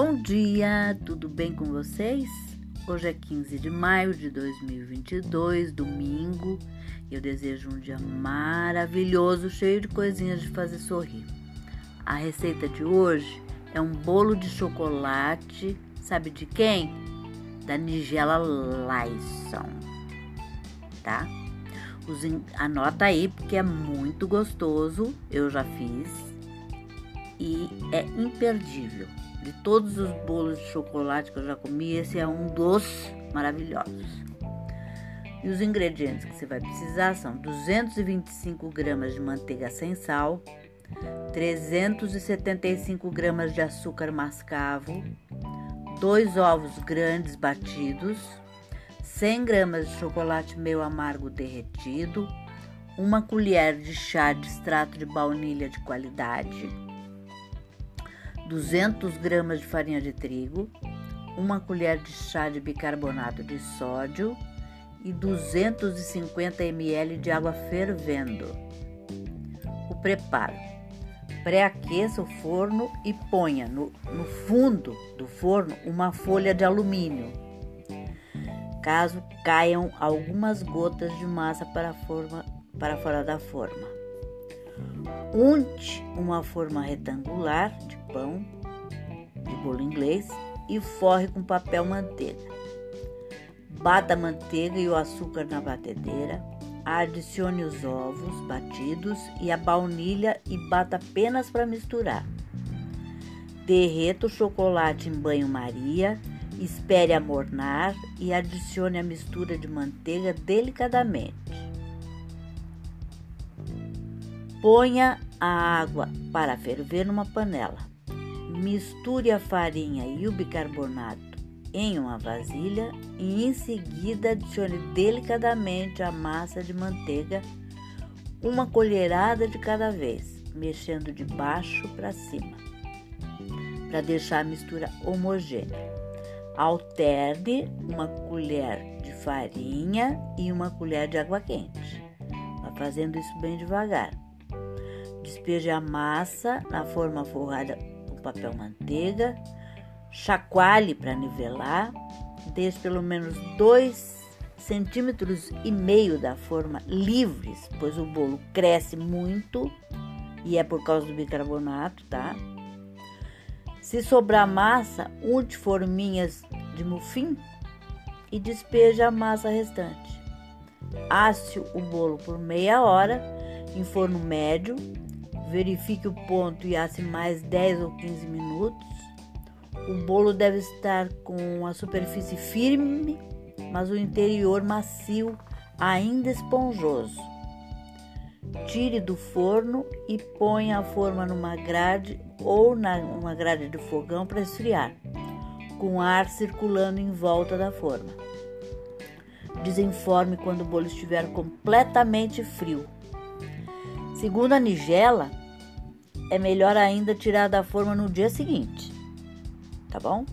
Bom dia, tudo bem com vocês? Hoje é 15 de maio de 2022, domingo, e eu desejo um dia maravilhoso, cheio de coisinhas de fazer sorrir. A receita de hoje é um bolo de chocolate, sabe de quem? Da Nigella Lyson, tá? Anota aí porque é muito gostoso, eu já fiz e é imperdível. De todos os bolos de chocolate que eu já comi, esse é um dos maravilhosos. E os ingredientes que você vai precisar são 225 gramas de manteiga sem sal, 375 gramas de açúcar mascavo, dois ovos grandes batidos, 100 gramas de chocolate meio amargo derretido, uma colher de chá de extrato de baunilha de qualidade, 200 gramas de farinha de trigo, uma colher de chá de bicarbonato de sódio e 250 ml de água fervendo. O preparo: pré-aqueça o forno e ponha no, no fundo do forno uma folha de alumínio. Caso caiam algumas gotas de massa para, forma, para fora da forma. Unte uma forma retangular de pão de bolo inglês e forre com papel manteiga. Bata a manteiga e o açúcar na batedeira. Adicione os ovos batidos e a baunilha e bata apenas para misturar. Derreta o chocolate em banho-maria, espere amornar e adicione a mistura de manteiga delicadamente. Ponha a água para ferver numa panela. Misture a farinha e o bicarbonato em uma vasilha e em seguida adicione delicadamente a massa de manteiga, uma colherada de cada vez, mexendo de baixo para cima, para deixar a mistura homogênea. Alterne uma colher de farinha e uma colher de água quente. Vá fazendo isso bem devagar. Despeje a massa na forma forrada papel manteiga, chacoalhe para nivelar, deixe pelo menos 2 centímetros e meio da forma livres, pois o bolo cresce muito e é por causa do bicarbonato, tá? Se sobrar massa, unte forminhas de muffin e despeje a massa restante. Asse o bolo por meia hora em forno médio Verifique o ponto e asse mais 10 ou 15 minutos. O bolo deve estar com a superfície firme, mas o interior macio, ainda esponjoso. Tire do forno e ponha a forma numa grade ou numa grade de fogão para esfriar, com ar circulando em volta da forma. Desenforme quando o bolo estiver completamente frio. Segundo a Nigella, é melhor ainda tirar da forma no dia seguinte, tá bom?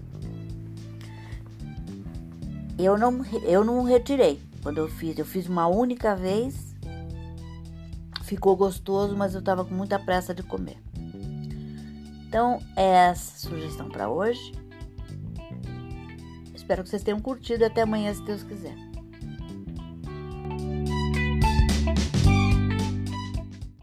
Eu não, eu não retirei quando eu fiz. Eu fiz uma única vez, ficou gostoso, mas eu tava com muita pressa de comer. Então, é essa sugestão para hoje. Espero que vocês tenham curtido. Até amanhã, se Deus quiser.